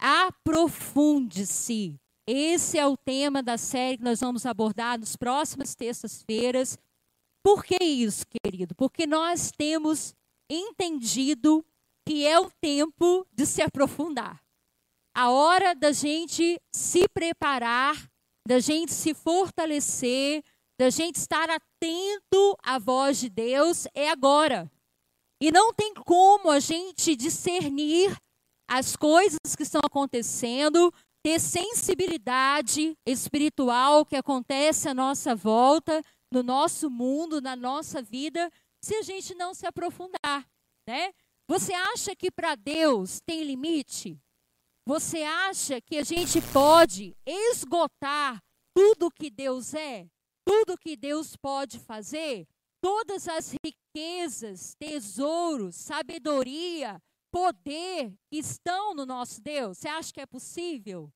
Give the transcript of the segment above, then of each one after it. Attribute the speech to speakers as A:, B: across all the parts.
A: aprofunde-se. Esse é o tema da série que nós vamos abordar nas próximas terças-feiras. Por que isso, querido? Porque nós temos entendido que é o tempo de se aprofundar. A hora da gente se preparar, da gente se fortalecer, da gente estar atento à voz de Deus é agora. E não tem como a gente discernir as coisas que estão acontecendo, ter sensibilidade espiritual que acontece à nossa volta, no nosso mundo, na nossa vida, se a gente não se aprofundar, né? Você acha que para Deus tem limite? Você acha que a gente pode esgotar tudo que Deus é? Tudo que Deus pode fazer? Todas as riquezas, tesouros, sabedoria, poder estão no nosso Deus? Você acha que é possível?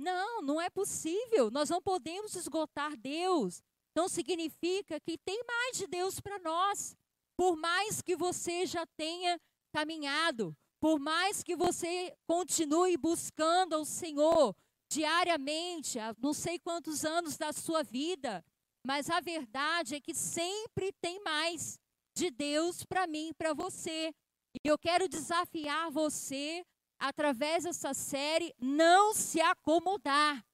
A: Não, não é possível. Nós não podemos esgotar Deus. Então significa que tem mais de Deus para nós. Por mais que você já tenha caminhado, por mais que você continue buscando ao Senhor diariamente, há não sei quantos anos da sua vida, mas a verdade é que sempre tem mais de Deus para mim e para você. E eu quero desafiar você, através dessa série, não se acomodar,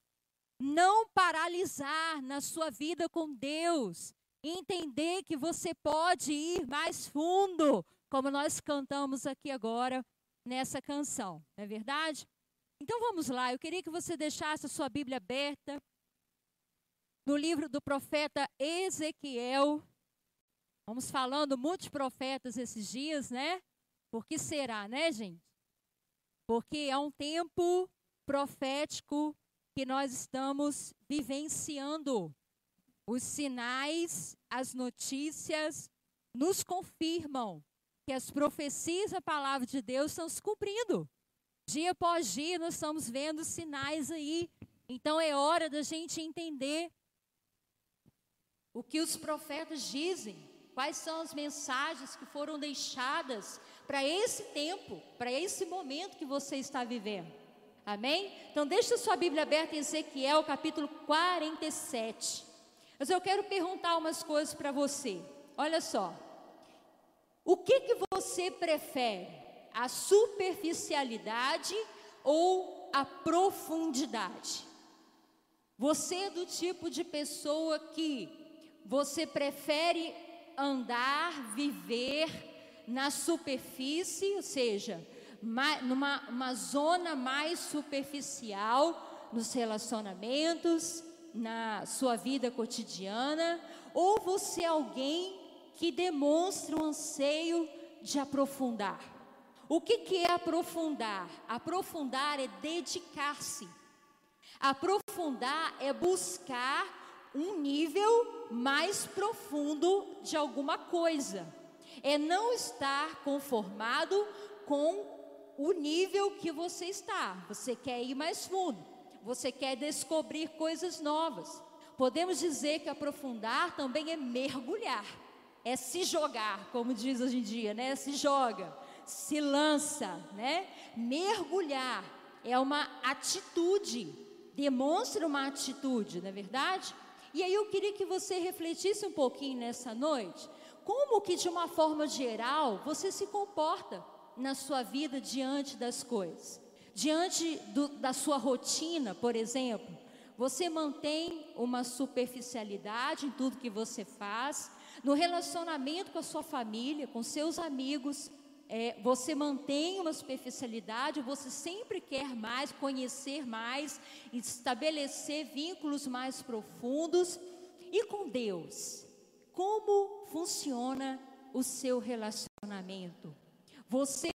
A: não paralisar na sua vida com Deus, entender que você pode ir mais fundo, como nós cantamos aqui agora nessa canção, não é verdade? Então vamos lá, eu queria que você deixasse a sua Bíblia aberta no livro do profeta Ezequiel. Vamos falando muitos profetas esses dias, né? Por que será, né, gente? Porque é um tempo profético que nós estamos vivenciando. Os sinais, as notícias nos confirmam que as profecias da palavra de Deus estão se cumprindo. Dia após dia nós estamos vendo sinais aí. Então é hora da gente entender o que os profetas dizem Quais são as mensagens que foram deixadas para esse tempo, para esse momento que você está vivendo? Amém? Então, deixa sua Bíblia aberta em Ezequiel, capítulo 47. Mas eu quero perguntar umas coisas para você. Olha só. O que, que você prefere? A superficialidade ou a profundidade? Você é do tipo de pessoa que você prefere andar, viver na superfície, ou seja, numa uma zona mais superficial nos relacionamentos, na sua vida cotidiana, ou você é alguém que demonstra um anseio de aprofundar. O que, que é aprofundar? Aprofundar é dedicar-se. Aprofundar é buscar um nível mais profundo de alguma coisa. É não estar conformado com o nível que você está. Você quer ir mais fundo. Você quer descobrir coisas novas. Podemos dizer que aprofundar também é mergulhar. É se jogar, como diz hoje em dia, né? Se joga, se lança, né? Mergulhar é uma atitude, demonstra uma atitude, não é verdade? E aí eu queria que você refletisse um pouquinho nessa noite, como que de uma forma geral você se comporta na sua vida diante das coisas. Diante do, da sua rotina, por exemplo, você mantém uma superficialidade em tudo que você faz, no relacionamento com a sua família, com seus amigos, é, você mantém uma superficialidade, você sempre quer mais, conhecer mais, estabelecer vínculos mais profundos. E com Deus, como funciona o seu relacionamento? Você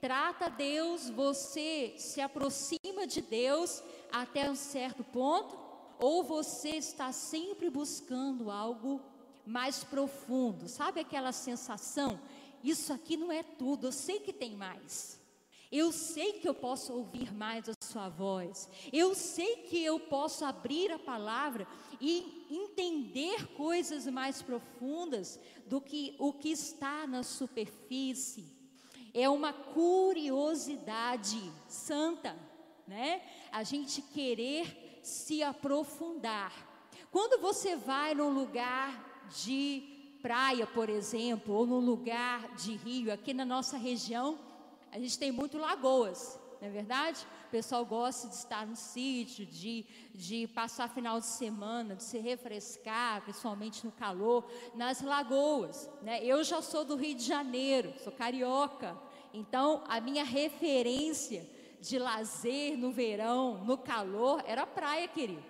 A: trata Deus, você se aproxima de Deus até um certo ponto, ou você está sempre buscando algo mais profundo? Sabe aquela sensação isso aqui não é tudo, eu sei que tem mais. Eu sei que eu posso ouvir mais a sua voz. Eu sei que eu posso abrir a palavra e entender coisas mais profundas do que o que está na superfície. é uma curiosidade santa, né? A gente querer se aprofundar. Quando você vai num lugar de praia, por exemplo, ou num lugar de rio, aqui na nossa região, a gente tem muito lagoas, não é verdade? O pessoal gosta de estar no sítio, de, de passar final de semana, de se refrescar, principalmente no calor, nas lagoas. Né? Eu já sou do Rio de Janeiro, sou carioca, então a minha referência de lazer no verão, no calor, era praia, querido.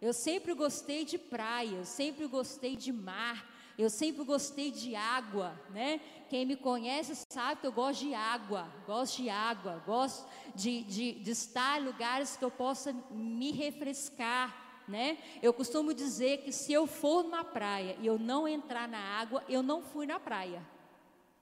A: Eu sempre gostei de praia, eu sempre gostei de mar, eu sempre gostei de água, né? Quem me conhece sabe que eu gosto de água, gosto de água, gosto de, de, de estar em lugares que eu possa me refrescar, né? Eu costumo dizer que se eu for numa praia e eu não entrar na água, eu não fui na praia.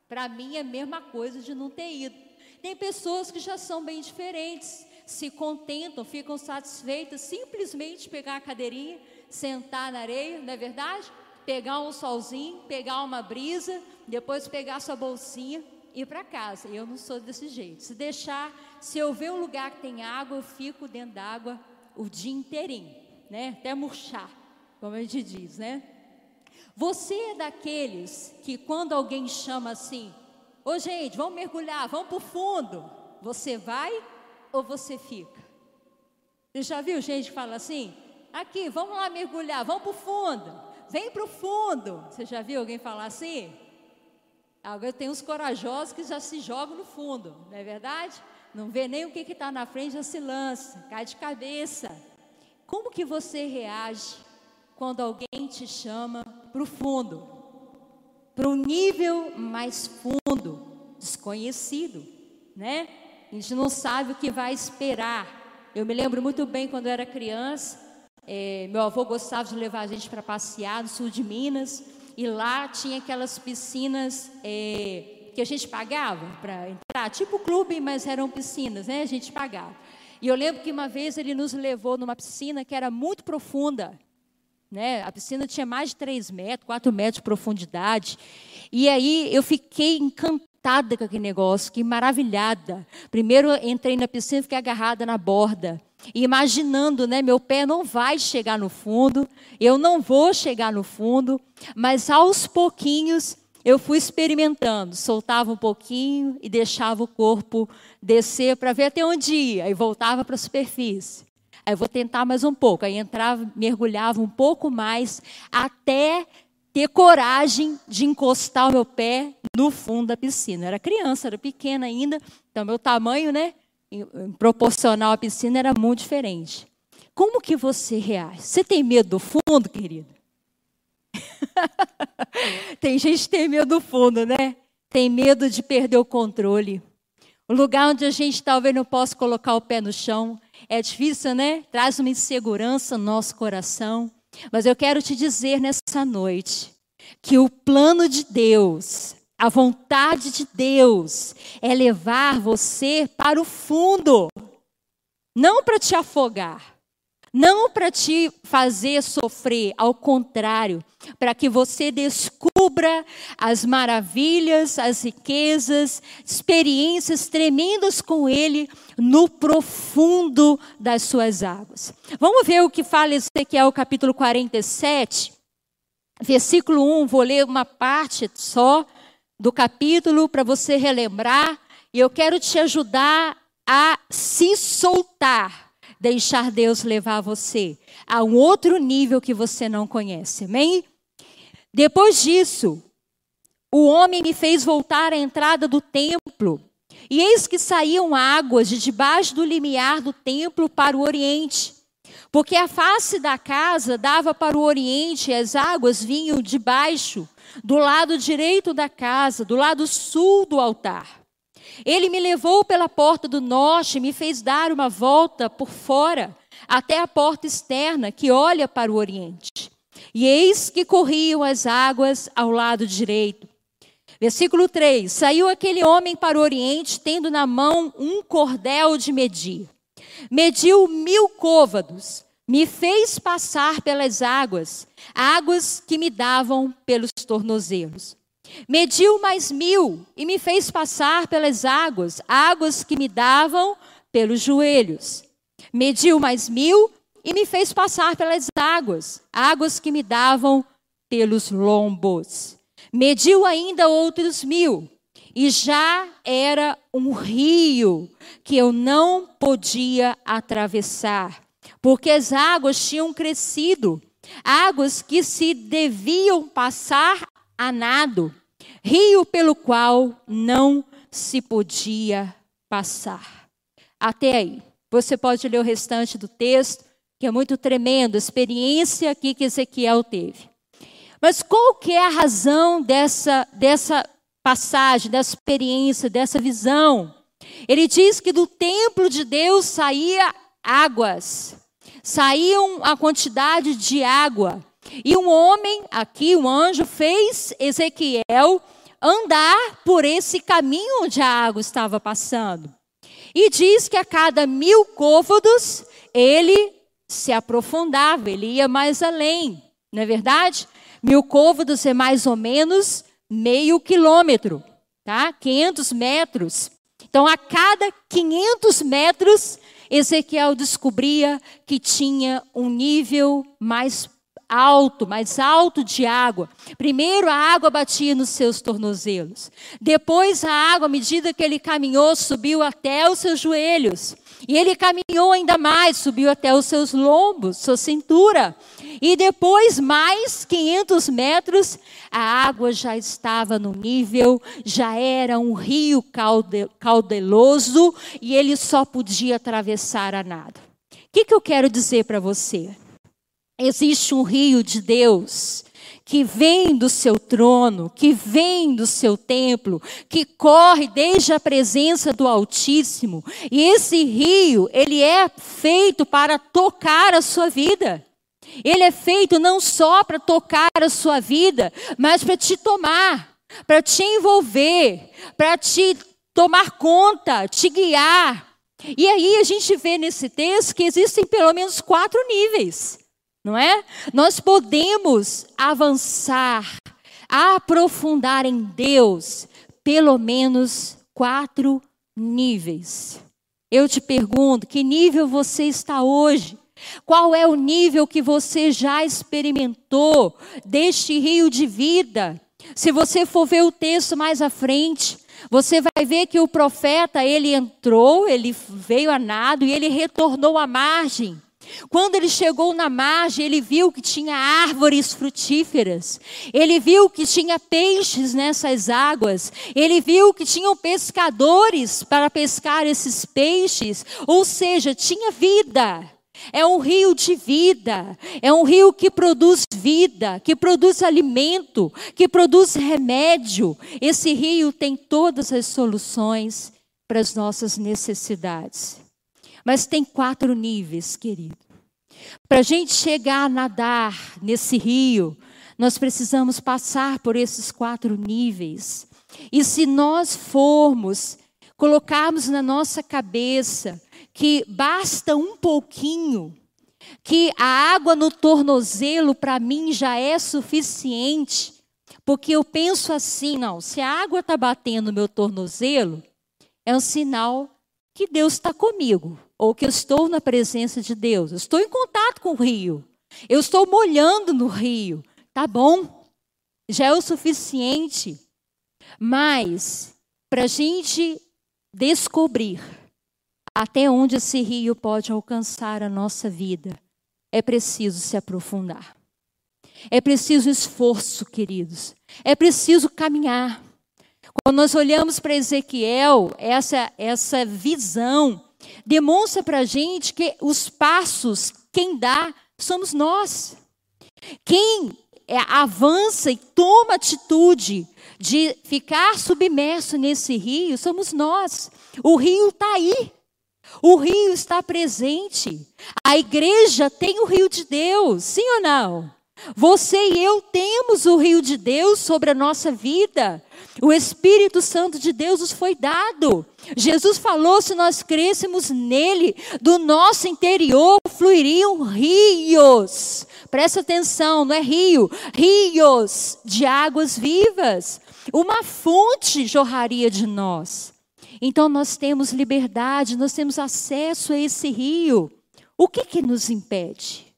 A: Para mim é a mesma coisa de não ter ido. Tem pessoas que já são bem diferentes, se contentam, ficam satisfeitas simplesmente pegar a cadeirinha, sentar na areia, não é verdade? Pegar um solzinho, pegar uma brisa, depois pegar sua bolsinha e ir para casa. Eu não sou desse jeito. Se deixar, se eu ver um lugar que tem água, eu fico dentro d'água o dia inteirinho, né? Até murchar, como a gente diz, né? Você é daqueles que quando alguém chama assim, ô gente, vamos mergulhar, vamos para o fundo, você vai ou você fica? Você já viu gente que fala assim? Aqui, vamos lá mergulhar, vamos para o fundo vem para o fundo. Você já viu alguém falar assim? Agora tem uns corajosos que já se jogam no fundo, não é verdade? Não vê nem o que está na frente, já se lança, cai de cabeça. Como que você reage quando alguém te chama para o fundo? Para um nível mais fundo, desconhecido, né? A gente não sabe o que vai esperar. Eu me lembro muito bem quando eu era criança, é, meu avô gostava de levar a gente para passear no sul de Minas e lá tinha aquelas piscinas é, que a gente pagava para entrar, tipo clube, mas eram piscinas, né? A gente pagava. E eu lembro que uma vez ele nos levou numa piscina que era muito profunda, né? A piscina tinha mais de 3 metros, 4 metros de profundidade. E aí eu fiquei encantada com aquele negócio, fiquei maravilhada. Primeiro entrei na piscina e fiquei agarrada na borda. Imaginando, né, meu pé não vai chegar no fundo, eu não vou chegar no fundo, mas aos pouquinhos eu fui experimentando, soltava um pouquinho e deixava o corpo descer para ver até onde ia, e voltava para a superfície. Aí vou tentar mais um pouco, aí entrava, mergulhava um pouco mais, até ter coragem de encostar o meu pé no fundo da piscina. Eu era criança, era pequena ainda, então meu tamanho, né, proporcional à piscina era muito diferente. Como que você reage? Você tem medo do fundo, querido? tem gente que tem medo do fundo, né? Tem medo de perder o controle. O lugar onde a gente talvez não possa colocar o pé no chão. É difícil, né? Traz uma insegurança no nosso coração. Mas eu quero te dizer nessa noite que o plano de Deus, a vontade de Deus, é levar você para o fundo, não para te afogar, não para te fazer sofrer, ao contrário, para que você descubra as maravilhas, as riquezas, experiências tremendas com Ele no profundo das suas águas. Vamos ver o que fala Ezequiel capítulo 47, versículo 1, vou ler uma parte só do capítulo para você relembrar, e eu quero te ajudar a se soltar deixar Deus levar você a um outro nível que você não conhece. Amém? Depois disso, o homem me fez voltar à entrada do templo, e eis que saíam águas de debaixo do limiar do templo para o oriente. Porque a face da casa dava para o oriente, e as águas vinham de baixo, do lado direito da casa, do lado sul do altar. Ele me levou pela porta do norte e me fez dar uma volta por fora, até a porta externa que olha para o oriente. E eis que corriam as águas ao lado direito. Versículo 3: Saiu aquele homem para o oriente, tendo na mão um cordel de medir. Mediu mil côvados, me fez passar pelas águas, águas que me davam pelos tornozelos. Mediu mais mil e me fez passar pelas águas, águas que me davam pelos joelhos. Mediu mais mil e me fez passar pelas águas, águas que me davam pelos lombos. Mediu ainda outros mil, e já era um rio que eu não podia atravessar, porque as águas tinham crescido, águas que se deviam passar a nado, rio pelo qual não se podia passar. Até aí. Você pode ler o restante do texto, que é muito tremendo, a experiência aqui que Ezequiel teve. Mas qual que é a razão dessa, dessa passagem, dessa experiência, dessa visão? Ele diz que do templo de Deus saía águas, saíam a quantidade de água. E um homem, aqui um anjo, fez Ezequiel andar por esse caminho onde a água estava passando. E diz que a cada mil côvados ele se aprofundava, ele ia mais além, não é verdade? Mil côvados é mais ou menos meio quilômetro, tá? 500 metros. Então, a cada 500 metros, Ezequiel descobria que tinha um nível mais alto, mais alto de água. Primeiro a água batia nos seus tornozelos. Depois a água, à medida que ele caminhou, subiu até os seus joelhos. E ele caminhou ainda mais, subiu até os seus lombos, sua cintura. E depois, mais 500 metros, a água já estava no nível, já era um rio caudeloso e ele só podia atravessar a nada. O que, que eu quero dizer para você? Existe um rio de Deus que vem do seu trono, que vem do seu templo, que corre desde a presença do Altíssimo. E esse rio, ele é feito para tocar a sua vida. Ele é feito não só para tocar a sua vida, mas para te tomar, para te envolver, para te tomar conta, te guiar. E aí a gente vê nesse texto que existem pelo menos quatro níveis não é? Nós podemos avançar, aprofundar em Deus, pelo menos quatro níveis. Eu te pergunto, que nível você está hoje? Qual é o nível que você já experimentou deste rio de vida? Se você for ver o texto mais à frente, você vai ver que o profeta, ele entrou, ele veio a nado e ele retornou à margem. Quando ele chegou na margem, ele viu que tinha árvores frutíferas, ele viu que tinha peixes nessas águas, ele viu que tinham pescadores para pescar esses peixes, ou seja, tinha vida. É um rio de vida, é um rio que produz vida, que produz alimento, que produz remédio. Esse rio tem todas as soluções para as nossas necessidades. Mas tem quatro níveis, querido. Para a gente chegar a nadar nesse rio, nós precisamos passar por esses quatro níveis. E se nós formos, colocarmos na nossa cabeça que basta um pouquinho, que a água no tornozelo para mim já é suficiente, porque eu penso assim, não, se a água está batendo no meu tornozelo, é um sinal que Deus está comigo, ou que eu estou na presença de Deus. Eu estou em contato com o rio. Eu estou molhando no rio. Tá bom, já é o suficiente. Mas, para a gente descobrir até onde esse rio pode alcançar a nossa vida, é preciso se aprofundar. É preciso esforço, queridos. É preciso caminhar. Quando nós olhamos para Ezequiel, essa, essa visão demonstra para a gente que os passos, quem dá, somos nós. Quem é, avança e toma atitude de ficar submerso nesse rio, somos nós. O rio está aí. O rio está presente. A igreja tem o rio de Deus, sim ou não? Você e eu temos o rio de Deus sobre a nossa vida. O Espírito Santo de Deus nos foi dado. Jesus falou: se nós crêssemos nele, do nosso interior fluiriam rios. Presta atenção, não é rio, rios de águas vivas. uma fonte jorraria de nós. Então nós temos liberdade, nós temos acesso a esse rio. O que que nos impede?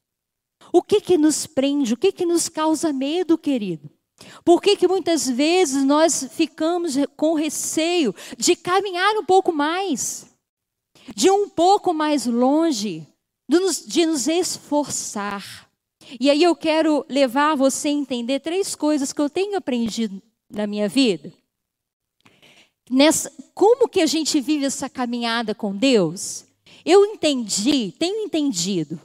A: O que que nos prende? O que que nos causa medo, querido? Por que, que muitas vezes nós ficamos com receio de caminhar um pouco mais, de um pouco mais longe, de nos, de nos esforçar? E aí eu quero levar você a entender três coisas que eu tenho aprendido na minha vida. Nessa, como que a gente vive essa caminhada com Deus? Eu entendi, tenho entendido,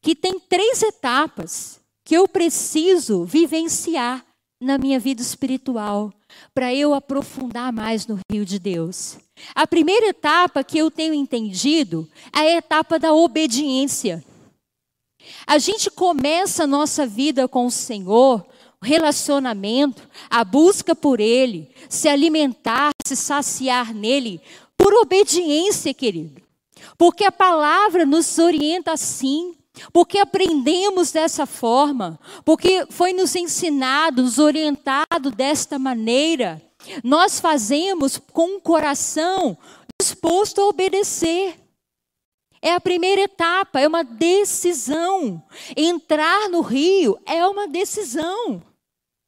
A: que tem três etapas que eu preciso vivenciar na minha vida espiritual para eu aprofundar mais no rio de Deus. A primeira etapa que eu tenho entendido é a etapa da obediência. A gente começa a nossa vida com o Senhor, relacionamento, a busca por Ele, se alimentar, se saciar nele, por obediência, querido. Porque a palavra nos orienta assim, porque aprendemos dessa forma, porque foi nos ensinado, nos orientado desta maneira. Nós fazemos com um coração disposto a obedecer. É a primeira etapa, é uma decisão. Entrar no rio é uma decisão.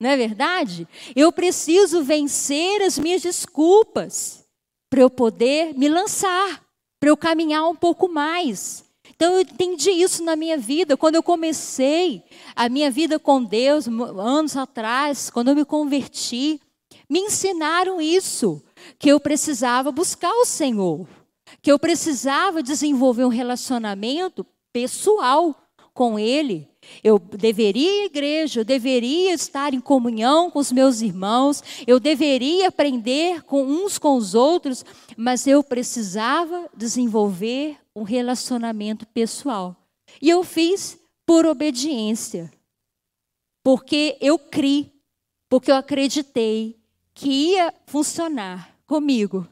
A: Não é verdade? Eu preciso vencer as minhas desculpas para eu poder me lançar, para eu caminhar um pouco mais. Então eu entendi isso na minha vida. Quando eu comecei a minha vida com Deus, anos atrás, quando eu me converti, me ensinaram isso, que eu precisava buscar o Senhor que eu precisava desenvolver um relacionamento pessoal com Ele. Eu deveria ir à igreja, eu deveria estar em comunhão com os meus irmãos, eu deveria aprender com uns com os outros, mas eu precisava desenvolver um relacionamento pessoal. E eu fiz por obediência, porque eu criei, porque eu acreditei que ia funcionar comigo,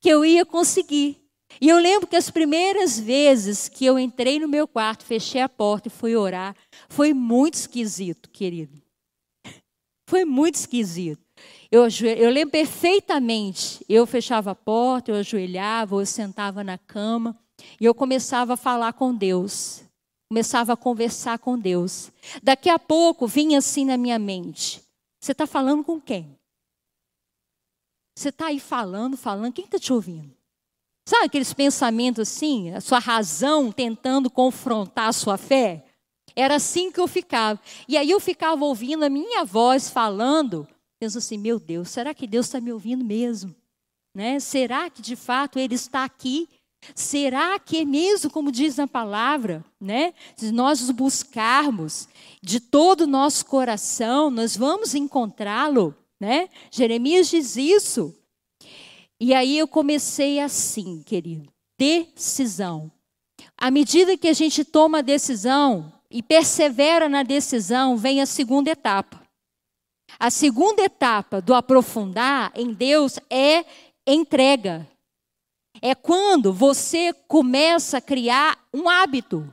A: que eu ia conseguir. E eu lembro que as primeiras vezes que eu entrei no meu quarto, fechei a porta e fui orar, foi muito esquisito, querido. Foi muito esquisito. Eu, eu lembro perfeitamente. Eu fechava a porta, eu ajoelhava, eu sentava na cama e eu começava a falar com Deus. Começava a conversar com Deus. Daqui a pouco vinha assim na minha mente: Você está falando com quem? Você está aí falando, falando, quem está te ouvindo? Sabe aqueles pensamentos assim, a sua razão tentando confrontar a sua fé? Era assim que eu ficava. E aí eu ficava ouvindo a minha voz falando, pensando assim: meu Deus, será que Deus está me ouvindo mesmo? Né? Será que de fato Ele está aqui? Será que é mesmo como diz na palavra, né? Se nós o buscarmos de todo o nosso coração, nós vamos encontrá-lo, né? Jeremias diz isso. E aí eu comecei assim, querido, decisão. À medida que a gente toma a decisão e persevera na decisão, vem a segunda etapa. A segunda etapa do aprofundar em Deus é entrega. É quando você começa a criar um hábito.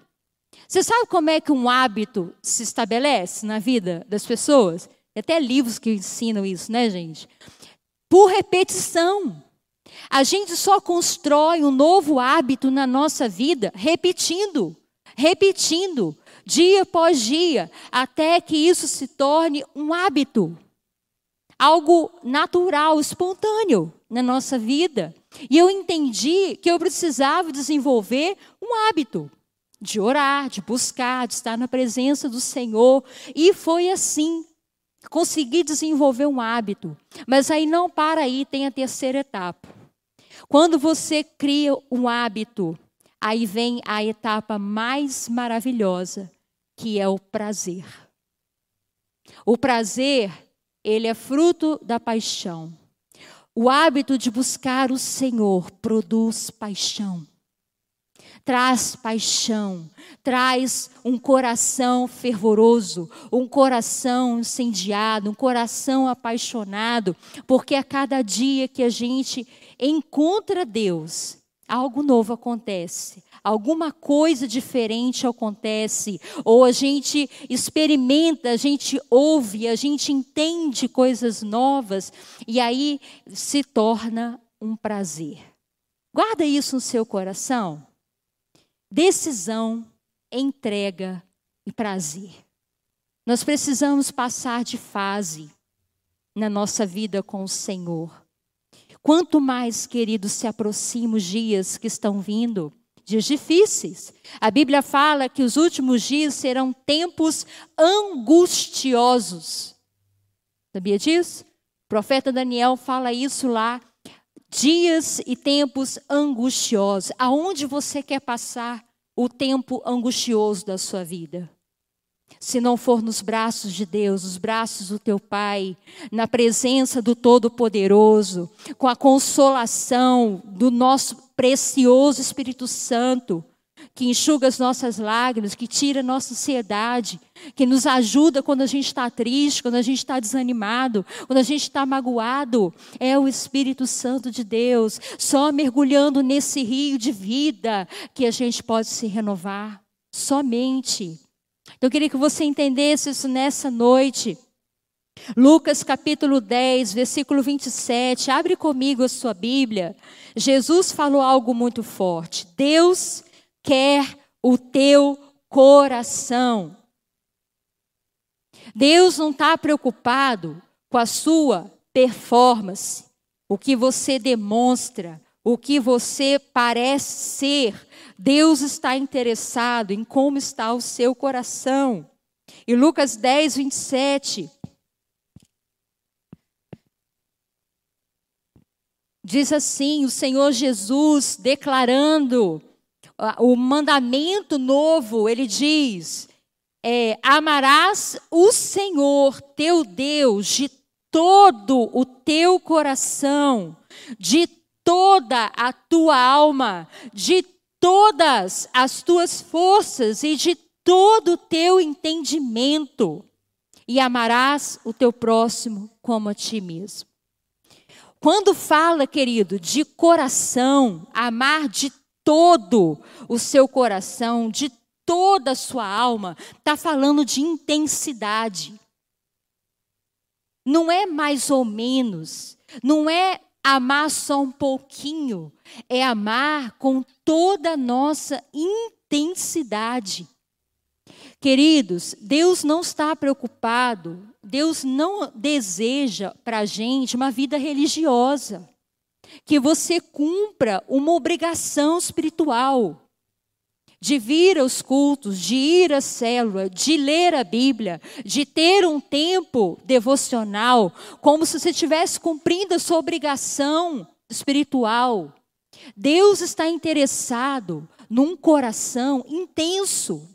A: Você sabe como é que um hábito se estabelece na vida das pessoas? Tem até livros que ensinam isso, né, gente? Por repetição. A gente só constrói um novo hábito na nossa vida repetindo, repetindo, dia após dia, até que isso se torne um hábito, algo natural, espontâneo na nossa vida. E eu entendi que eu precisava desenvolver um hábito de orar, de buscar, de estar na presença do Senhor. E foi assim. Consegui desenvolver um hábito. Mas aí não para aí, tem a terceira etapa. Quando você cria um hábito, aí vem a etapa mais maravilhosa, que é o prazer. O prazer, ele é fruto da paixão. O hábito de buscar o Senhor produz paixão. Traz paixão, traz um coração fervoroso, um coração incendiado, um coração apaixonado, porque a cada dia que a gente encontra Deus, algo novo acontece, alguma coisa diferente acontece, ou a gente experimenta, a gente ouve, a gente entende coisas novas, e aí se torna um prazer. Guarda isso no seu coração. Decisão, entrega e prazer. Nós precisamos passar de fase na nossa vida com o Senhor. Quanto mais, queridos, se aproximam os dias que estão vindo, dias difíceis. A Bíblia fala que os últimos dias serão tempos angustiosos. Sabia disso? O profeta Daniel fala isso lá. Dias e tempos angustiosos. Aonde você quer passar o tempo angustioso da sua vida? Se não for nos braços de Deus, os braços do teu Pai, na presença do Todo-Poderoso, com a consolação do nosso precioso Espírito Santo, que enxuga as nossas lágrimas, que tira a nossa ansiedade, que nos ajuda quando a gente está triste, quando a gente está desanimado, quando a gente está magoado. É o Espírito Santo de Deus, só mergulhando nesse rio de vida que a gente pode se renovar. Somente. Então, eu queria que você entendesse isso nessa noite. Lucas capítulo 10, versículo 27. Abre comigo a sua Bíblia. Jesus falou algo muito forte. Deus quer o teu coração. Deus não está preocupado com a sua performance, o que você demonstra, o que você parece ser. Deus está interessado em como está o seu coração. E Lucas 10, 27. Diz assim: o Senhor Jesus declarando o mandamento novo, ele diz: é, amarás o Senhor teu Deus de todo o teu coração, de toda a tua alma, de todas as tuas forças e de todo o teu entendimento, e amarás o teu próximo como a ti mesmo. Quando fala, querido, de coração, amar de todo o seu coração, de toda a sua alma, está falando de intensidade. Não é mais ou menos, não é amar só um pouquinho, é amar com toda a nossa intensidade. Queridos, Deus não está preocupado, Deus não deseja para a gente uma vida religiosa, que você cumpra uma obrigação espiritual de vir aos cultos, de ir à célula, de ler a Bíblia, de ter um tempo devocional, como se você estivesse cumprindo a sua obrigação espiritual. Deus está interessado num coração intenso.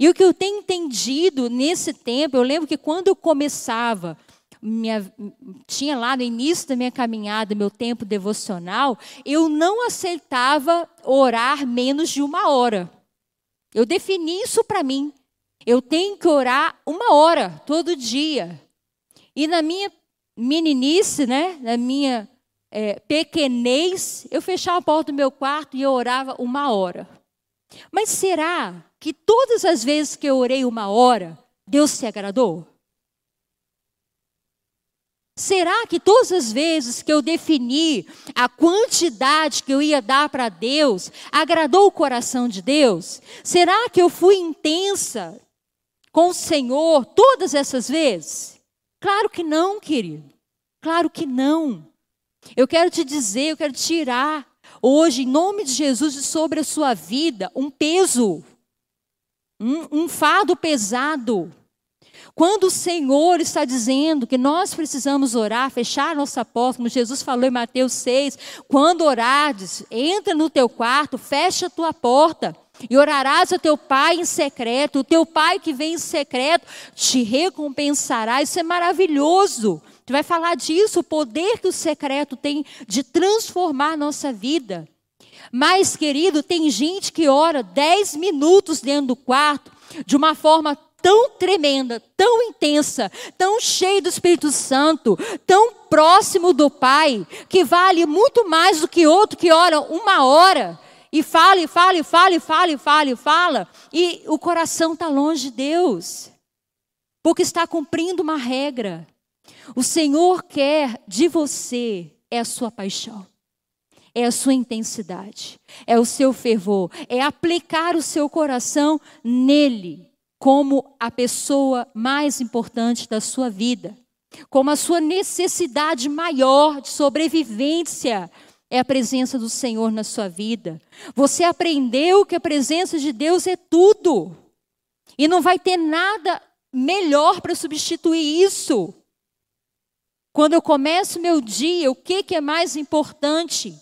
A: E o que eu tenho entendido nesse tempo, eu lembro que quando eu começava minha, tinha lá no início da minha caminhada, meu tempo devocional, eu não aceitava orar menos de uma hora. Eu defini isso para mim. Eu tenho que orar uma hora todo dia. E na minha meninice, né, na minha é, pequenez, eu fechava a porta do meu quarto e eu orava uma hora. Mas será que todas as vezes que eu orei uma hora, Deus se agradou? Será que todas as vezes que eu defini a quantidade que eu ia dar para Deus, agradou o coração de Deus? Será que eu fui intensa com o Senhor todas essas vezes? Claro que não, querido. Claro que não. Eu quero te dizer, eu quero tirar hoje, em nome de Jesus, sobre a sua vida um peso, um, um fardo pesado quando o Senhor está dizendo que nós precisamos orar, fechar nossa porta, como Jesus falou em Mateus 6, quando orares, entra no teu quarto, fecha a tua porta e orarás ao teu pai em secreto, o teu pai que vem em secreto te recompensará. Isso é maravilhoso. Tu vai falar disso, o poder que o secreto tem de transformar nossa vida. Mas, querido, tem gente que ora 10 minutos dentro do quarto de uma forma tão tremenda, tão intensa, tão cheia do Espírito Santo, tão próximo do Pai, que vale muito mais do que outro que ora uma hora e fala, e fala, e fala, e fala, e fala, e fala, e o coração está longe de Deus, porque está cumprindo uma regra. O Senhor quer de você é a sua paixão é a sua intensidade, é o seu fervor, é aplicar o seu coração nele como a pessoa mais importante da sua vida, como a sua necessidade maior de sobrevivência é a presença do Senhor na sua vida. Você aprendeu que a presença de Deus é tudo. E não vai ter nada melhor para substituir isso. Quando eu começo meu dia, o que, que é mais importante?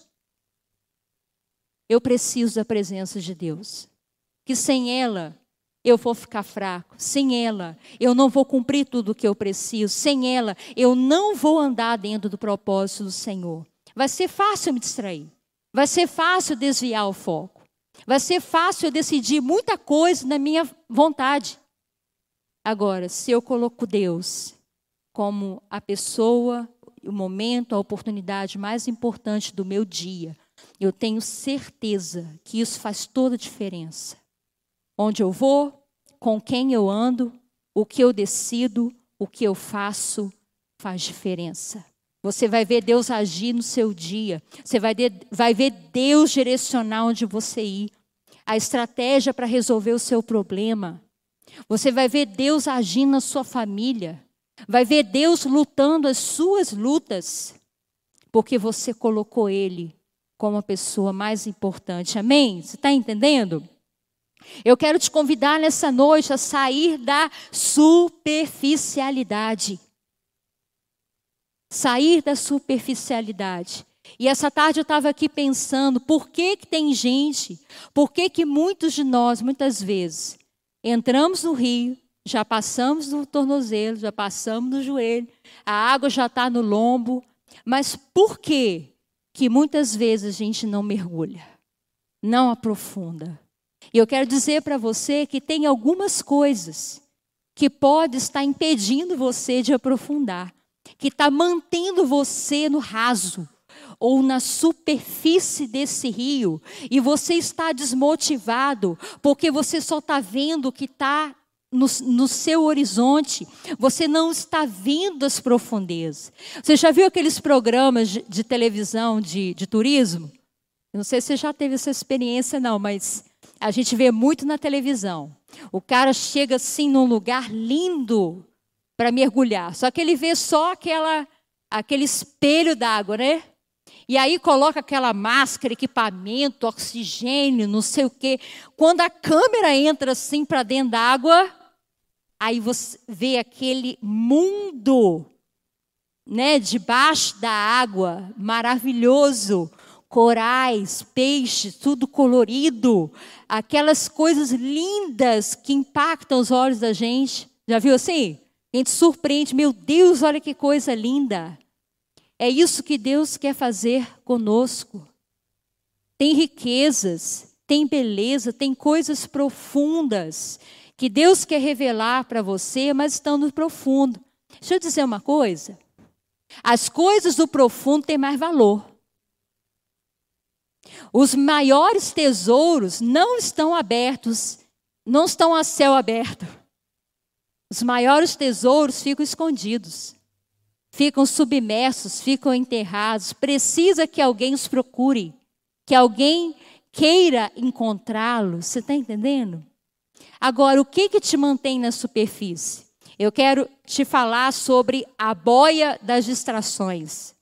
A: Eu preciso da presença de Deus. Que sem ela eu vou ficar fraco. Sem ela eu não vou cumprir tudo o que eu preciso. Sem ela eu não vou andar dentro do propósito do Senhor. Vai ser fácil me distrair. Vai ser fácil desviar o foco. Vai ser fácil eu decidir muita coisa na minha vontade. Agora, se eu coloco Deus como a pessoa, o momento, a oportunidade mais importante do meu dia, eu tenho certeza que isso faz toda a diferença. Onde eu vou, com quem eu ando, o que eu decido, o que eu faço, faz diferença. Você vai ver Deus agir no seu dia. Você vai, de, vai ver Deus direcionar onde você ir. A estratégia para resolver o seu problema. Você vai ver Deus agindo na sua família. Vai ver Deus lutando as suas lutas. Porque você colocou Ele como a pessoa mais importante. Amém? Você está entendendo? Eu quero te convidar nessa noite a sair da superficialidade. Sair da superficialidade. E essa tarde eu estava aqui pensando, por que, que tem gente, por que, que muitos de nós, muitas vezes, entramos no rio, já passamos no tornozelo, já passamos no joelho, a água já está no lombo, mas por quê? que muitas vezes a gente não mergulha, não aprofunda. E eu quero dizer para você que tem algumas coisas que pode estar impedindo você de aprofundar, que está mantendo você no raso ou na superfície desse rio, e você está desmotivado porque você só está vendo o que está no, no, seu horizonte, você não está vendo as profundezas. Você já viu aqueles programas de, de televisão de, de turismo? Não sei se você já teve essa experiência, não, mas a gente vê muito na televisão. O cara chega assim num lugar lindo para mergulhar, só que ele vê só aquela, aquele espelho d'água, né? E aí coloca aquela máscara, equipamento, oxigênio, não sei o quê. Quando a câmera entra assim para dentro da água, aí você vê aquele mundo, né, debaixo da água, maravilhoso, corais, peixes, tudo colorido, aquelas coisas lindas que impactam os olhos da gente. Já viu assim? A gente surpreende, meu Deus, olha que coisa linda. É isso que Deus quer fazer conosco. Tem riquezas, tem beleza, tem coisas profundas que Deus quer revelar para você, mas estão no profundo. Deixa eu dizer uma coisa. As coisas do profundo têm mais valor. Os maiores tesouros não estão abertos, não estão a céu aberto. Os maiores tesouros ficam escondidos, ficam submersos, ficam enterrados. Precisa que alguém os procure, que alguém queira encontrá-los. Você está entendendo? Agora, o que, que te mantém na superfície? Eu quero te falar sobre a boia das distrações.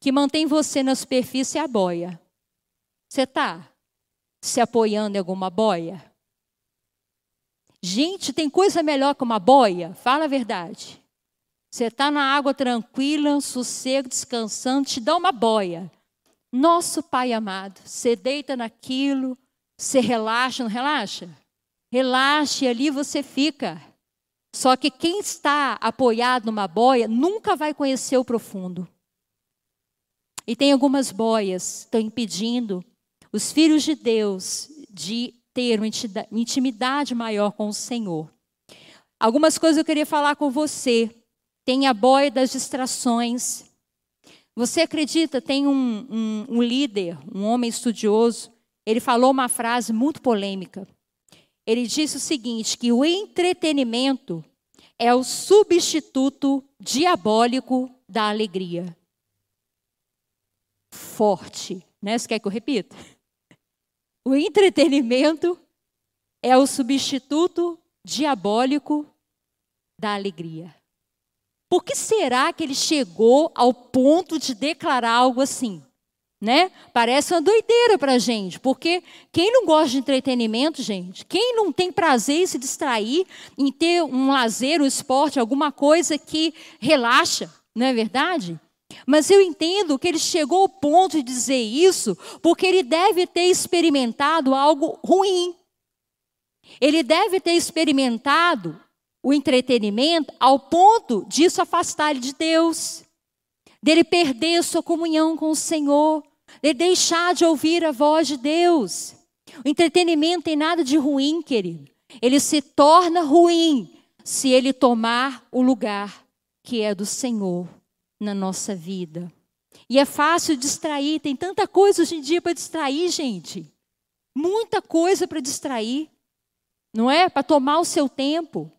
A: Que mantém você na superfície é a boia. Você está se apoiando em alguma boia? Gente, tem coisa melhor que uma boia? Fala a verdade. Você está na água tranquila, sossego, descansando, te dá uma boia. Nosso Pai amado, você deita naquilo, você relaxa, não relaxa? Relaxe, ali você fica. Só que quem está apoiado numa boia nunca vai conhecer o profundo. E tem algumas boias que estão impedindo os filhos de Deus de ter uma intimidade maior com o Senhor. Algumas coisas eu queria falar com você. Tem a boia das distrações. Você acredita, tem um, um, um líder, um homem estudioso, ele falou uma frase muito polêmica. Ele disse o seguinte: que o entretenimento é o substituto diabólico da alegria. Forte, né? Você quer que eu repita? O entretenimento é o substituto diabólico da alegria. Por que será que ele chegou ao ponto de declarar algo assim? Né? Parece uma doideira para gente, porque quem não gosta de entretenimento, gente, quem não tem prazer em se distrair, em ter um lazer, um esporte, alguma coisa que relaxa, não é verdade? Mas eu entendo que ele chegou ao ponto de dizer isso porque ele deve ter experimentado algo ruim. Ele deve ter experimentado o entretenimento ao ponto disso afastar ele de Deus, dele perder sua comunhão com o Senhor, de deixar de ouvir a voz de Deus. O entretenimento tem nada de ruim, querido. Ele se torna ruim se ele tomar o lugar que é do Senhor na nossa vida. E é fácil distrair, tem tanta coisa hoje em dia para distrair, gente. Muita coisa para distrair. Não é? Para tomar o seu tempo.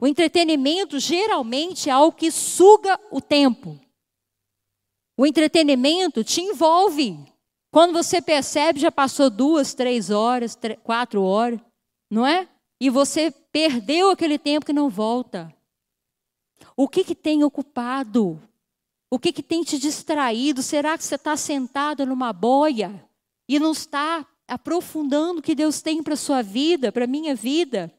A: O entretenimento geralmente é algo que suga o tempo. O entretenimento te envolve. Quando você percebe, já passou duas, três horas, quatro horas, não é? E você perdeu aquele tempo que não volta. O que, que tem ocupado o que, que tem te distraído? Será que você está sentado numa boia e não está aprofundando o que Deus tem para a sua vida, para a minha vida?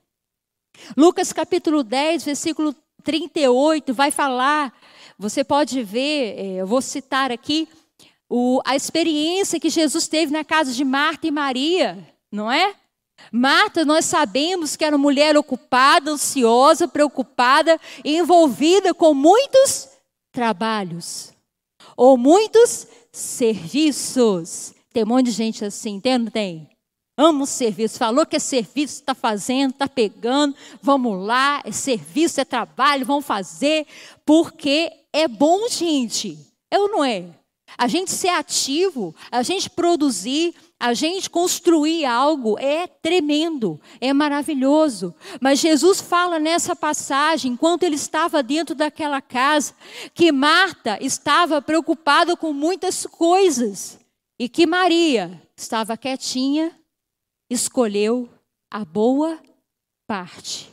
A: Lucas capítulo 10, versículo 38, vai falar, você pode ver, é, eu vou citar aqui, o, a experiência que Jesus teve na casa de Marta e Maria, não é? Marta, nós sabemos que era uma mulher ocupada, ansiosa, preocupada, envolvida com muitos trabalhos ou muitos serviços. Tem um monte de gente assim, tem não tem? Amo serviço. Falou que é serviço, está fazendo, está pegando. Vamos lá, é serviço, é trabalho, vamos fazer. Porque é bom, gente. É ou não é? A gente ser ativo, a gente produzir, a gente construir algo é tremendo, é maravilhoso. Mas Jesus fala nessa passagem, enquanto ele estava dentro daquela casa, que Marta estava preocupada com muitas coisas e que Maria estava quietinha, escolheu a boa parte.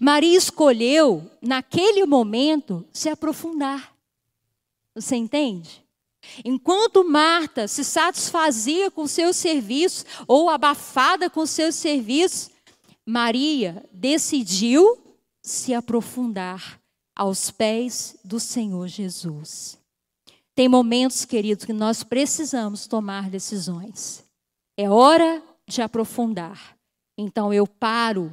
A: Maria escolheu, naquele momento, se aprofundar. Você entende? Enquanto Marta se satisfazia com seus serviços ou abafada com seus serviços, Maria decidiu se aprofundar aos pés do Senhor Jesus. Tem momentos, queridos, que nós precisamos tomar decisões. É hora de aprofundar. Então eu paro,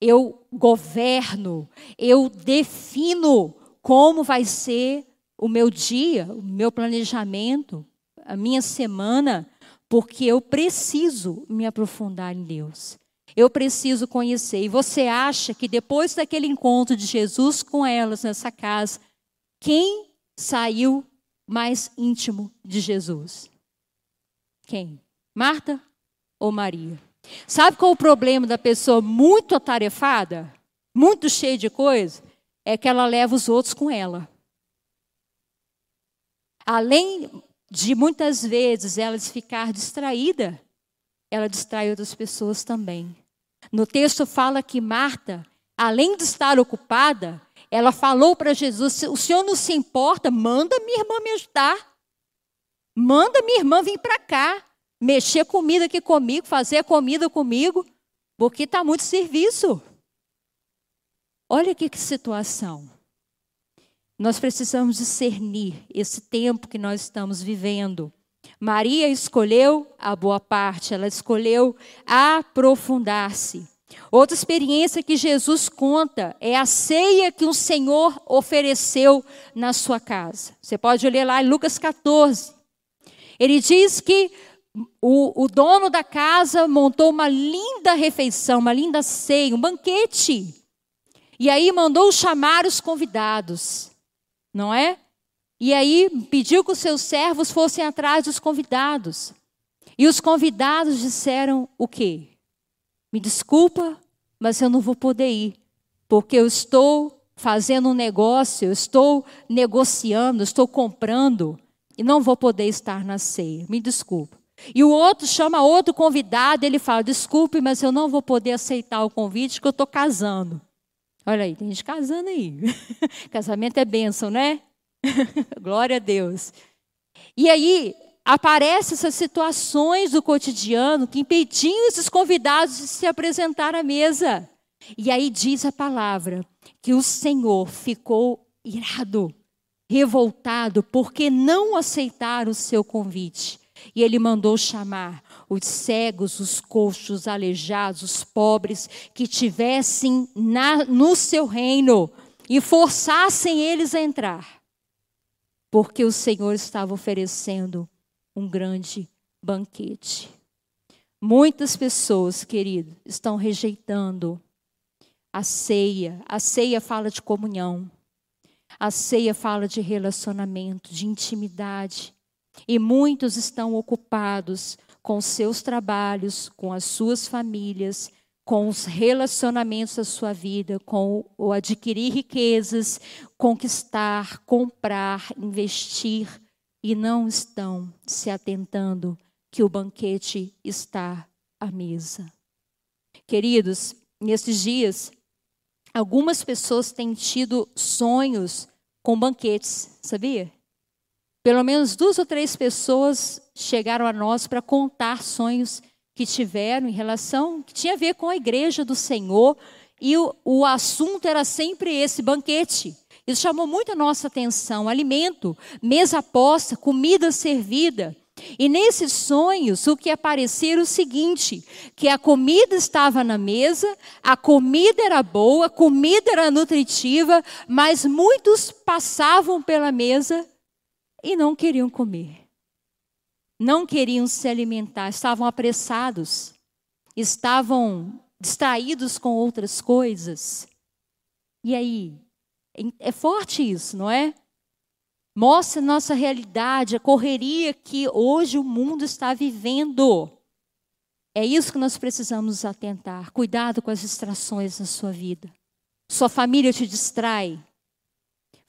A: eu governo, eu defino como vai ser o meu dia, o meu planejamento, a minha semana, porque eu preciso me aprofundar em Deus. Eu preciso conhecer. E você acha que depois daquele encontro de Jesus com elas nessa casa, quem saiu mais íntimo de Jesus? Quem? Marta ou Maria? Sabe qual é o problema da pessoa muito atarefada, muito cheia de coisa? É que ela leva os outros com ela. Além de muitas vezes ela ficar distraída, ela distrai outras pessoas também. No texto fala que Marta, além de estar ocupada, ela falou para Jesus: o senhor não se importa, manda minha irmã me ajudar. Manda minha irmã vir para cá, mexer comida aqui comigo, fazer comida comigo, porque está muito serviço. Olha que situação. Nós precisamos discernir esse tempo que nós estamos vivendo. Maria escolheu a boa parte, ela escolheu aprofundar-se. Outra experiência que Jesus conta é a ceia que o Senhor ofereceu na sua casa. Você pode olhar lá em Lucas 14. Ele diz que o, o dono da casa montou uma linda refeição, uma linda ceia, um banquete. E aí mandou chamar os convidados, não é? E aí pediu que os seus servos fossem atrás dos convidados. E os convidados disseram o quê? Me desculpa, mas eu não vou poder ir, porque eu estou fazendo um negócio, eu estou negociando, estou comprando e não vou poder estar na ceia. Me desculpa. E o outro chama outro convidado, ele fala: Desculpe, mas eu não vou poder aceitar o convite, porque eu estou casando. Olha aí, tem gente casando aí. Casamento é bênção, né? Glória a Deus. E aí, aparecem essas situações do cotidiano que impediam esses convidados de se apresentar à mesa. E aí diz a palavra que o Senhor ficou irado, revoltado, porque não aceitaram o seu convite. E ele mandou chamar os cegos, os coxos, os aleijados, os pobres que tivessem na, no seu reino e forçassem eles a entrar. Porque o Senhor estava oferecendo um grande banquete. Muitas pessoas, querido, estão rejeitando a ceia. A ceia fala de comunhão. A ceia fala de relacionamento, de intimidade. E muitos estão ocupados com seus trabalhos, com as suas famílias, com os relacionamentos da sua vida, com o adquirir riquezas, conquistar, comprar, investir, e não estão se atentando que o banquete está à mesa. Queridos, nesses dias, algumas pessoas têm tido sonhos com banquetes, sabia? Pelo menos duas ou três pessoas chegaram a nós para contar sonhos que tiveram em relação, que tinha a ver com a igreja do Senhor, e o, o assunto era sempre esse banquete. Isso chamou muito a nossa atenção: alimento, mesa posta, comida servida. E nesses sonhos, o que aparecia era o seguinte: que a comida estava na mesa, a comida era boa, a comida era nutritiva, mas muitos passavam pela mesa e não queriam comer. Não queriam se alimentar, estavam apressados, estavam distraídos com outras coisas. E aí? É forte isso, não é? Mostra nossa realidade, a correria que hoje o mundo está vivendo. É isso que nós precisamos atentar. Cuidado com as distrações na sua vida. Sua família te distrai.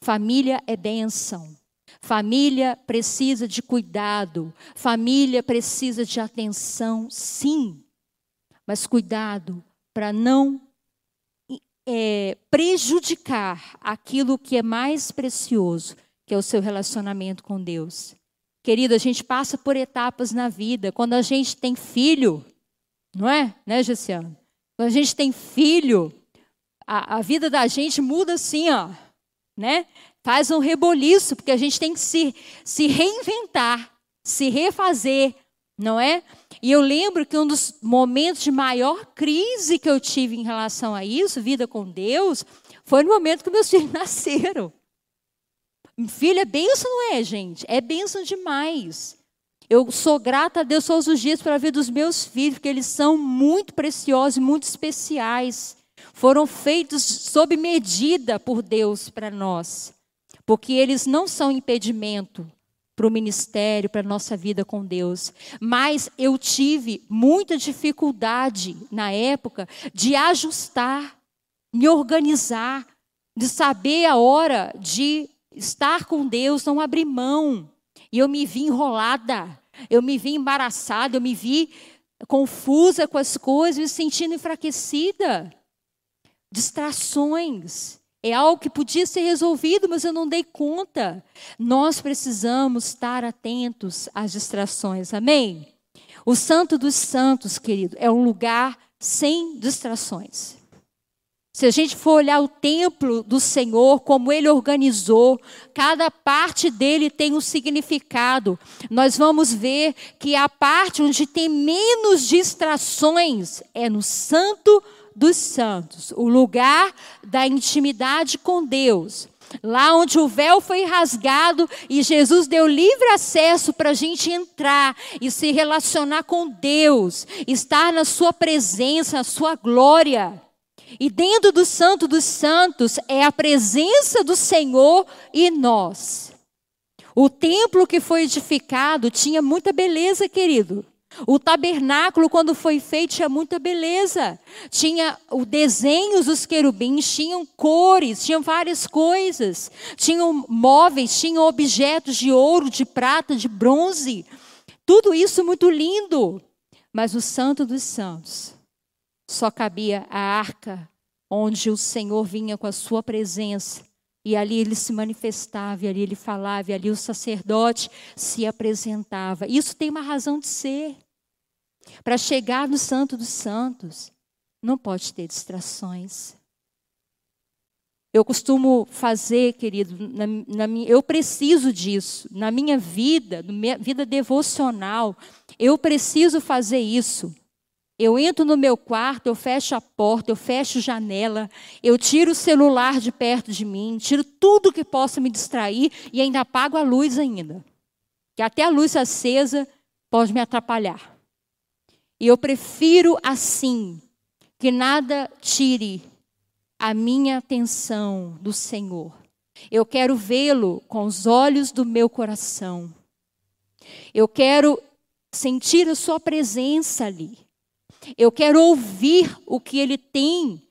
A: Família é bênção. Família precisa de cuidado, família precisa de atenção, sim, mas cuidado para não é, prejudicar aquilo que é mais precioso, que é o seu relacionamento com Deus. Querido, a gente passa por etapas na vida. Quando a gente tem filho, não é? Né, Gessiano? Quando a gente tem filho, a, a vida da gente muda assim, ó. Né? Faz um reboliço, porque a gente tem que se, se reinventar, se refazer, não é? E eu lembro que um dos momentos de maior crise que eu tive em relação a isso, vida com Deus, foi no momento que meus filhos nasceram. Filho é benção, não é, gente? É benção demais. Eu sou grata a Deus todos os dias pela vida dos meus filhos, porque eles são muito preciosos, muito especiais. Foram feitos sob medida por Deus para nós porque eles não são impedimento para o ministério, para a nossa vida com Deus. Mas eu tive muita dificuldade na época de ajustar, me organizar, de saber a hora de estar com Deus, não abrir mão. E eu me vi enrolada, eu me vi embaraçada, eu me vi confusa com as coisas, me sentindo enfraquecida. Distrações. É algo que podia ser resolvido, mas eu não dei conta. Nós precisamos estar atentos às distrações, amém? O Santo dos Santos, querido, é um lugar sem distrações. Se a gente for olhar o templo do Senhor, como ele organizou, cada parte dele tem um significado. Nós vamos ver que a parte onde tem menos distrações é no Santo dos santos, o lugar da intimidade com Deus. Lá onde o véu foi rasgado e Jesus deu livre acesso para a gente entrar e se relacionar com Deus, estar na Sua presença, na Sua glória. E dentro do Santo dos Santos é a presença do Senhor e nós. O templo que foi edificado tinha muita beleza, querido. O tabernáculo, quando foi feito, tinha muita beleza. Tinha o desenhos dos querubins, tinham cores, tinham várias coisas. Tinham móveis, tinham objetos de ouro, de prata, de bronze. Tudo isso muito lindo. Mas o Santo dos Santos só cabia a arca onde o Senhor vinha com a sua presença. E ali ele se manifestava, e ali ele falava, e ali o sacerdote se apresentava. Isso tem uma razão de ser. Para chegar no Santo dos Santos, não pode ter distrações. Eu costumo fazer, querido, na, na minha, eu preciso disso. Na minha vida, na minha vida devocional, eu preciso fazer isso. Eu entro no meu quarto, eu fecho a porta, eu fecho janela, eu tiro o celular de perto de mim, tiro tudo que possa me distrair e ainda apago a luz ainda. Que até a luz acesa pode me atrapalhar. E eu prefiro assim, que nada tire a minha atenção do Senhor. Eu quero vê-lo com os olhos do meu coração. Eu quero sentir a sua presença ali. Eu quero ouvir o que ele tem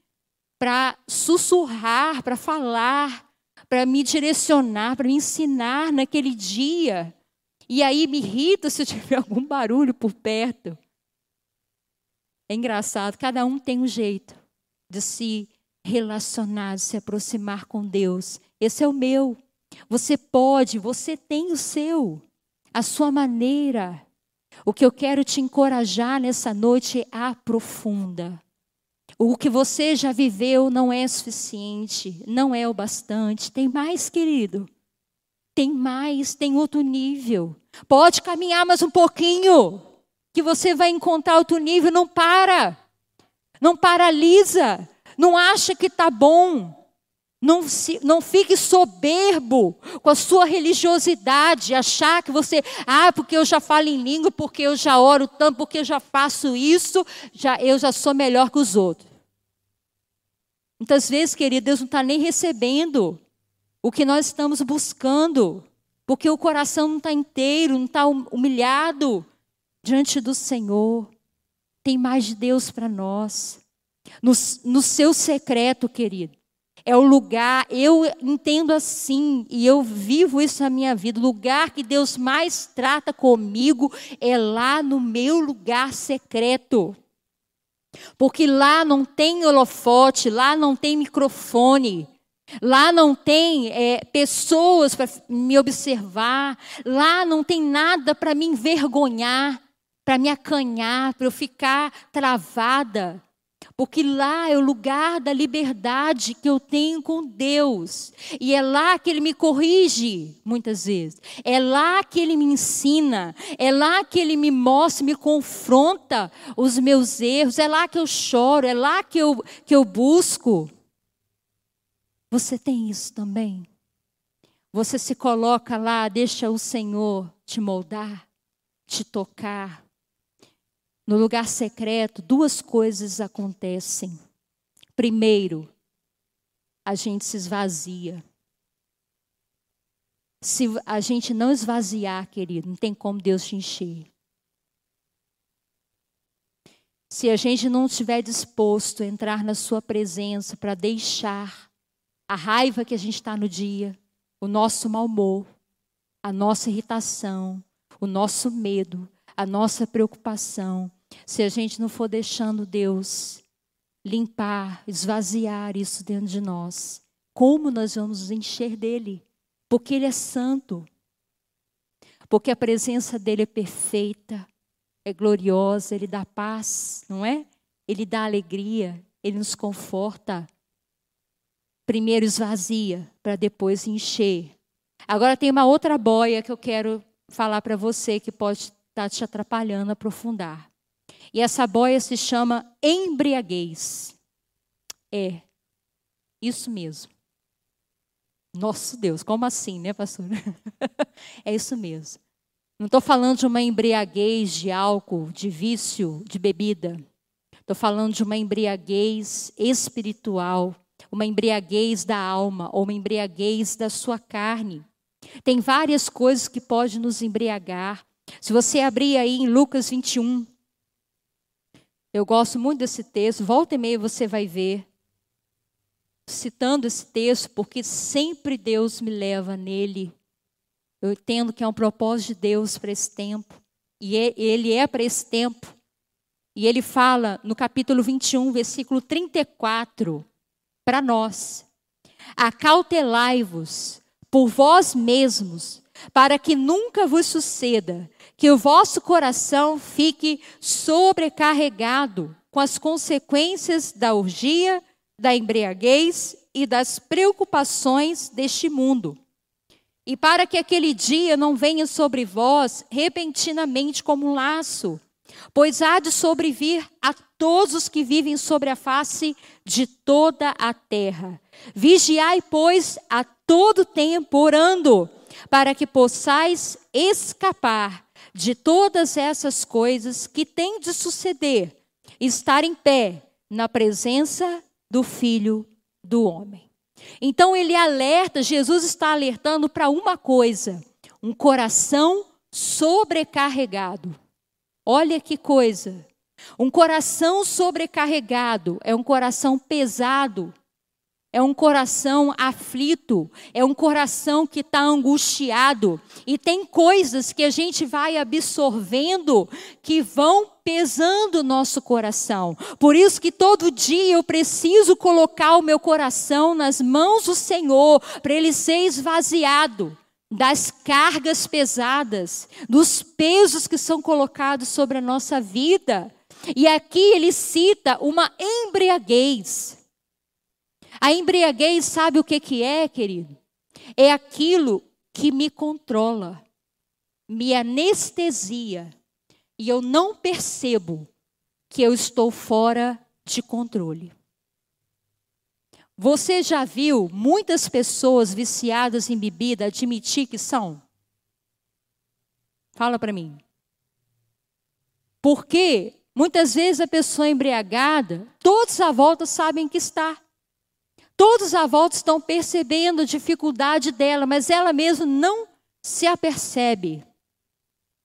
A: para sussurrar, para falar, para me direcionar, para me ensinar naquele dia. E aí me irrita se eu tiver algum barulho por perto. É engraçado, cada um tem um jeito de se relacionar, de se aproximar com Deus. Esse é o meu. Você pode, você tem o seu, a sua maneira. O que eu quero te encorajar nessa noite é aprofunda. O que você já viveu não é suficiente, não é o bastante. Tem mais, querido. Tem mais, tem outro nível. Pode caminhar mais um pouquinho que você vai encontrar outro nível, não para. Não paralisa. Não acha que está bom. Não, se, não fique soberbo com a sua religiosidade, achar que você, ah, porque eu já falo em língua, porque eu já oro tanto, porque eu já faço isso, já, eu já sou melhor que os outros. Muitas vezes, querido, Deus não está nem recebendo o que nós estamos buscando, porque o coração não está inteiro, não está humilhado, diante do Senhor. Tem mais de Deus para nós. No, no seu secreto, querido. É o lugar, eu entendo assim, e eu vivo isso na minha vida. O lugar que Deus mais trata comigo é lá no meu lugar secreto. Porque lá não tem holofote, lá não tem microfone, lá não tem é, pessoas para me observar, lá não tem nada para me envergonhar para me acanhar, para eu ficar travada. Porque lá é o lugar da liberdade que eu tenho com Deus. E é lá que Ele me corrige, muitas vezes. É lá que Ele me ensina. É lá que Ele me mostra, me confronta os meus erros. É lá que eu choro. É lá que eu, que eu busco. Você tem isso também? Você se coloca lá, deixa o Senhor te moldar, te tocar, no lugar secreto, duas coisas acontecem. Primeiro, a gente se esvazia. Se a gente não esvaziar, querido, não tem como Deus te encher. Se a gente não estiver disposto a entrar na Sua presença para deixar a raiva que a gente está no dia, o nosso mau humor, a nossa irritação, o nosso medo, a nossa preocupação, se a gente não for deixando Deus limpar, esvaziar isso dentro de nós, como nós vamos nos encher dele? Porque ele é santo. Porque a presença dele é perfeita, é gloriosa, ele dá paz, não é? Ele dá alegria, ele nos conforta. Primeiro esvazia, para depois encher. Agora tem uma outra boia que eu quero falar para você que pode estar tá te atrapalhando a aprofundar. E essa boia se chama embriaguez. É, isso mesmo. Nosso Deus, como assim, né, pastor? é isso mesmo. Não estou falando de uma embriaguez de álcool, de vício, de bebida. Estou falando de uma embriaguez espiritual, uma embriaguez da alma, ou uma embriaguez da sua carne. Tem várias coisas que podem nos embriagar. Se você abrir aí em Lucas 21, eu gosto muito desse texto, volta e meia você vai ver, citando esse texto, porque sempre Deus me leva nele. Eu entendo que é um propósito de Deus para esse tempo, e é, ele é para esse tempo. E ele fala no capítulo 21, versículo 34, para nós: Acautelai-vos por vós mesmos, para que nunca vos suceda que o vosso coração fique sobrecarregado com as consequências da orgia, da embriaguez e das preocupações deste mundo. E para que aquele dia não venha sobre vós repentinamente como um laço, pois há de sobrevir a todos os que vivem sobre a face de toda a terra. Vigiai, pois, a todo tempo, orando, para que possais escapar de todas essas coisas que têm de suceder, estar em pé na presença do Filho do Homem. Então ele alerta, Jesus está alertando para uma coisa: um coração sobrecarregado. Olha que coisa. Um coração sobrecarregado é um coração pesado, é um coração aflito, é um coração que está angustiado. E tem coisas que a gente vai absorvendo que vão pesando o nosso coração. Por isso que todo dia eu preciso colocar o meu coração nas mãos do Senhor, para ele ser esvaziado das cargas pesadas, dos pesos que são colocados sobre a nossa vida. E aqui ele cita uma embriaguez. A embriaguez, sabe o que, que é, querido? É aquilo que me controla, me anestesia, e eu não percebo que eu estou fora de controle. Você já viu muitas pessoas viciadas em bebida admitir que são? Fala para mim. Porque muitas vezes a pessoa embriagada, todos à volta sabem que está. Todos à volta estão percebendo a dificuldade dela, mas ela mesma não se apercebe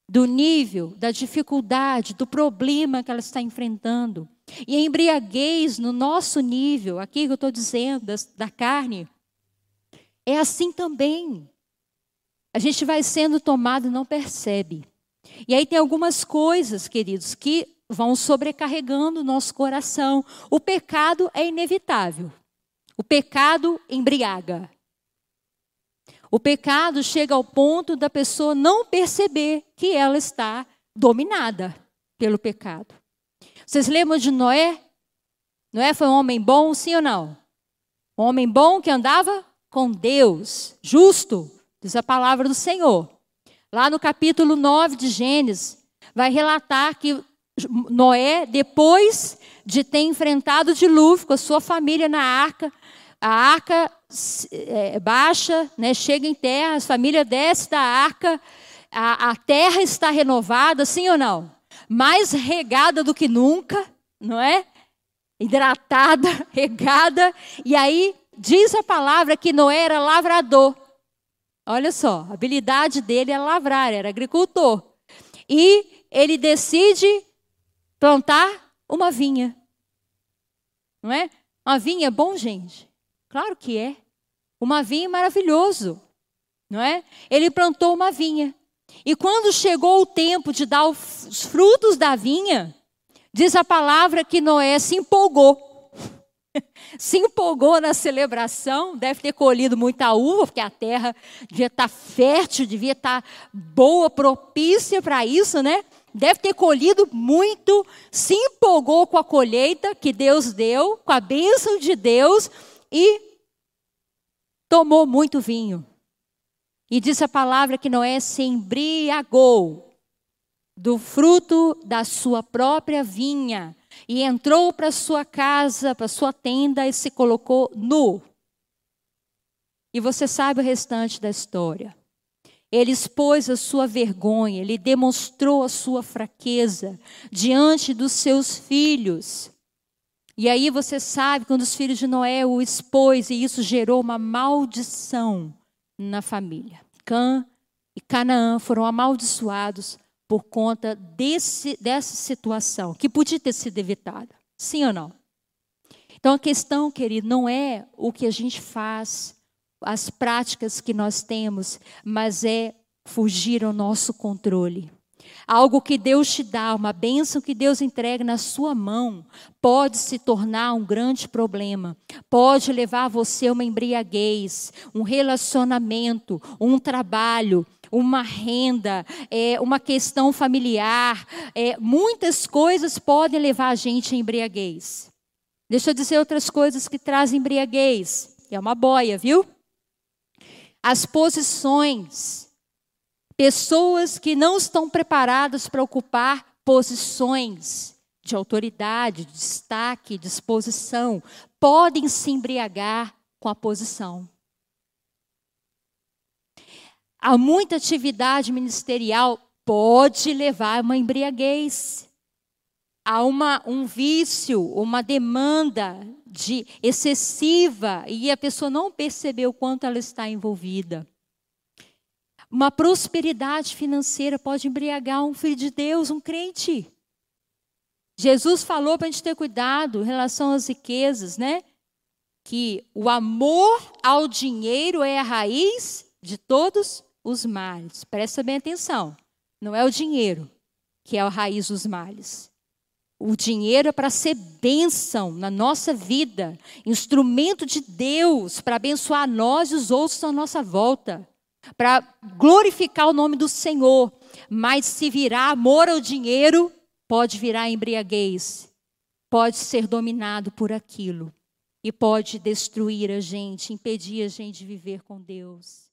A: do nível, da dificuldade, do problema que ela está enfrentando. E a embriaguez no nosso nível, aqui que eu estou dizendo, da, carne, é assim também. A gente vai sendo tomado e não percebe. E aí tem algumas coisas, queridos, que vão sobrecarregando o nosso coração. O pecado é inevitável. O pecado embriaga. O pecado chega ao ponto da pessoa não perceber que ela está dominada pelo pecado. Vocês lembram de Noé? Noé foi um homem bom, sim ou não? Um homem bom que andava com Deus, justo, diz a palavra do Senhor. Lá no capítulo 9 de Gênesis, vai relatar que Noé, depois de ter enfrentado o dilúvio com a sua família na arca, a arca é, baixa, né, chega em terra, a família desce da arca, a, a terra está renovada, sim ou não? Mais regada do que nunca, não é? Hidratada, regada, e aí diz a palavra que Noé era lavrador. Olha só, a habilidade dele era lavrar, era agricultor. E ele decide plantar uma vinha. Não é? Uma vinha é bom, gente. Claro que é. Uma vinha é maravilhoso, não é? Ele plantou uma vinha. E quando chegou o tempo de dar os frutos da vinha, diz a palavra que Noé se empolgou. se empolgou na celebração, deve ter colhido muita uva, porque a terra devia estar fértil, devia estar boa, propícia para isso, né? Deve ter colhido muito, se empolgou com a colheita que Deus deu, com a bênção de Deus, e tomou muito vinho. E diz a palavra que Noé se embriagou do fruto da sua própria vinha e entrou para sua casa, para sua tenda e se colocou nu. E você sabe o restante da história. Ele expôs a sua vergonha, ele demonstrou a sua fraqueza diante dos seus filhos. E aí você sabe quando os filhos de Noé o expôs e isso gerou uma maldição na família. Cã e Canaã foram amaldiçoados por conta desse, dessa situação, que podia ter sido evitada. Sim ou não? Então a questão, querido, não é o que a gente faz, as práticas que nós temos, mas é fugir ao nosso controle. Algo que Deus te dá, uma bênção que Deus entrega na sua mão, pode se tornar um grande problema. Pode levar você a uma embriaguez, um relacionamento, um trabalho, uma renda, é, uma questão familiar. É, muitas coisas podem levar a gente a embriaguez. Deixa eu dizer outras coisas que trazem embriaguez. É uma boia, viu? As posições Pessoas que não estão preparadas para ocupar posições de autoridade, de destaque, de exposição, podem se embriagar com a posição. Há muita atividade ministerial pode levar a uma embriaguez. Há uma, um vício, uma demanda de excessiva e a pessoa não percebeu quanto ela está envolvida. Uma prosperidade financeira pode embriagar um filho de Deus, um crente. Jesus falou para a gente ter cuidado em relação às riquezas, né? Que o amor ao dinheiro é a raiz de todos os males. Presta bem atenção. Não é o dinheiro que é a raiz dos males. O dinheiro é para ser bênção na nossa vida, instrumento de Deus para abençoar nós e os outros à nossa volta para glorificar o nome do Senhor. Mas se virar amor ao dinheiro, pode virar embriaguez, pode ser dominado por aquilo e pode destruir a gente, impedir a gente de viver com Deus.